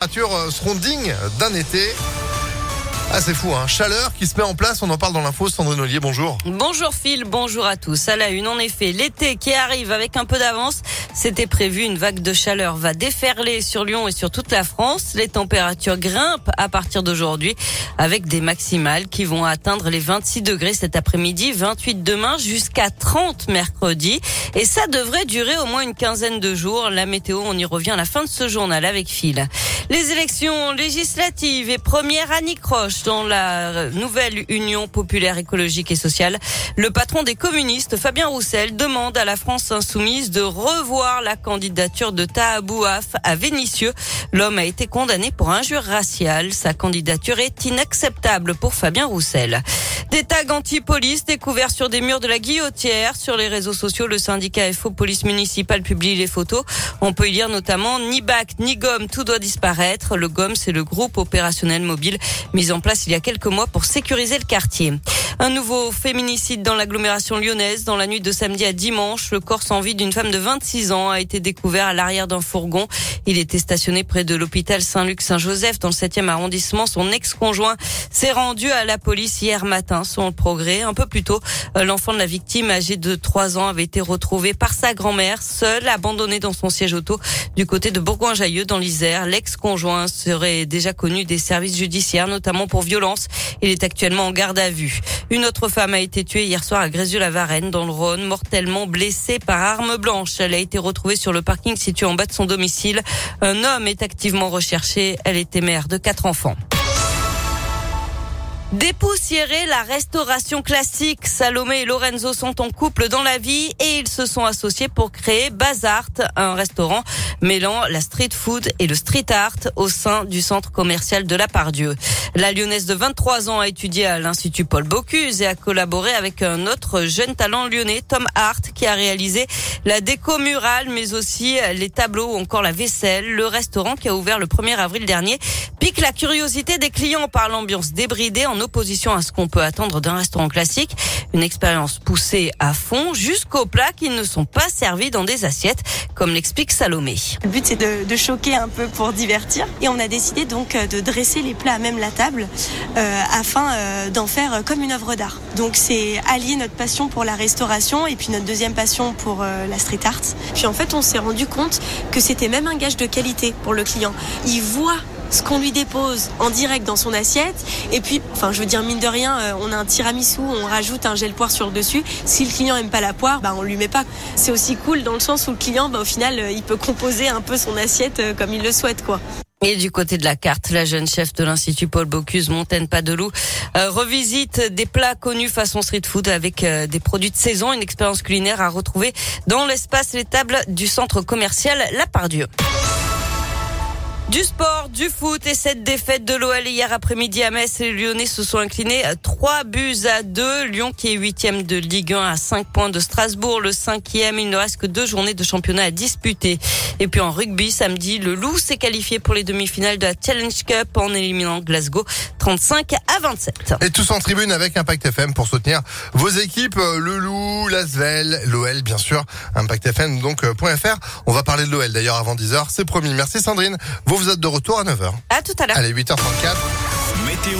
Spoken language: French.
températures seront dignes d'un été. Ah, c'est fou, hein. Chaleur qui se met en place. On en parle dans l'info. Sandrine Ollier, bonjour. Bonjour Phil, bonjour à tous. À la une, en effet, l'été qui arrive avec un peu d'avance. C'était prévu, une vague de chaleur va déferler sur Lyon et sur toute la France. Les températures grimpent à partir d'aujourd'hui avec des maximales qui vont atteindre les 26 degrés cet après-midi, 28 demain jusqu'à 30 mercredi. Et ça devrait durer au moins une quinzaine de jours. La météo, on y revient à la fin de ce journal avec Phil. Les élections législatives et première dans la nouvelle Union populaire écologique et sociale. Le patron des communistes, Fabien Roussel, demande à la France insoumise de revoir la candidature de Tahabouaf à Vénissieux. L'homme a été condamné pour injure raciale. Sa candidature est inacceptable pour Fabien Roussel. Des tags anti-police découverts sur des murs de la Guillotière. Sur les réseaux sociaux, le syndicat FO Police Municipale publie les photos. On peut y lire notamment ni bac, ni gomme, tout doit disparaître. Le GOM, c'est le groupe opérationnel mobile mis en place il y a quelques mois pour sécuriser le quartier. Un nouveau féminicide dans l'agglomération lyonnaise. Dans la nuit de samedi à dimanche, le corps sans vie d'une femme de 26 ans a été découvert à l'arrière d'un fourgon. Il était stationné près de l'hôpital Saint-Luc-Saint-Joseph dans le 7e arrondissement. Son ex-conjoint s'est rendu à la police hier matin, le progrès. Un peu plus tôt, euh, l'enfant de la victime, âgé de 3 ans, avait été retrouvé par sa grand-mère, seul, abandonné dans son siège auto du côté de Bourgoin-Jailleux dans l'Isère. L'ex-conjoint serait déjà connu des services judiciaires, notamment pour violence. Il est actuellement en garde à vue. Une autre femme a été tuée hier soir à Grézieux-la-Varenne, dans le Rhône, mortellement blessée par arme blanche. Elle a été retrouvée sur le parking situé en bas de son domicile. Un homme est activement recherché. Elle était mère de quatre enfants. Dépoussiérer la restauration classique. Salomé et Lorenzo sont en couple dans la vie et ils se sont associés pour créer Bazart, un restaurant mêlant la street food et le street art au sein du centre commercial de la Pardieu. La lyonnaise de 23 ans a étudié à l'Institut Paul Bocuse et a collaboré avec un autre jeune talent lyonnais, Tom Hart, qui a réalisé la déco murale, mais aussi les tableaux ou encore la vaisselle. Le restaurant qui a ouvert le 1er avril dernier pique la curiosité des clients par l'ambiance débridée en opposition à ce qu'on peut attendre d'un restaurant classique. Une expérience poussée à fond jusqu'aux plats qui ne sont pas servis dans des assiettes, comme l'explique Salomé. Le but c'est de, choquer un peu pour divertir et on a décidé donc euh, de dresser les plats à même la table euh, afin euh, d'en faire comme une œuvre d'art. Donc c'est allier notre passion pour la restauration et puis notre deuxième passion pour la street art. Puis en fait on s'est rendu compte que c'était même un gage de qualité pour le client. Il voit ce qu'on lui dépose en direct dans son assiette. Et puis, enfin, je veux dire, mine de rien, euh, on a un tiramisu, on rajoute un gel poire sur le dessus. Si le client aime pas la poire, bah, on lui met pas. C'est aussi cool dans le sens où le client, bah, au final, euh, il peut composer un peu son assiette euh, comme il le souhaite, quoi. Et du côté de la carte, la jeune chef de l'Institut Paul Bocuse, Montaigne Padelou, euh, revisite des plats connus façon street food avec des produits de saison, une expérience culinaire à retrouver dans l'espace Les Tables du centre commercial La Pardieu. Du sport, du foot et cette défaite de l'OL hier après-midi à Metz, les Lyonnais se sont inclinés 3 buts à 2. Lyon qui est huitième de Ligue 1 à 5 points de Strasbourg, le cinquième. Il ne reste que deux journées de championnat à disputer. Et puis en rugby, samedi, le Loup s'est qualifié pour les demi-finales de la Challenge Cup en éliminant Glasgow 35 à 27. Et tous en tribune avec Impact FM pour soutenir vos équipes, le Loup, l'Asvel, l'OL bien sûr, Impact FM donc .fr. On va parler de l'OL d'ailleurs avant 10h, c'est promis. Merci Sandrine. Vous êtes de retour à 9h. À tout à l'heure. Allez, 8h34. Météo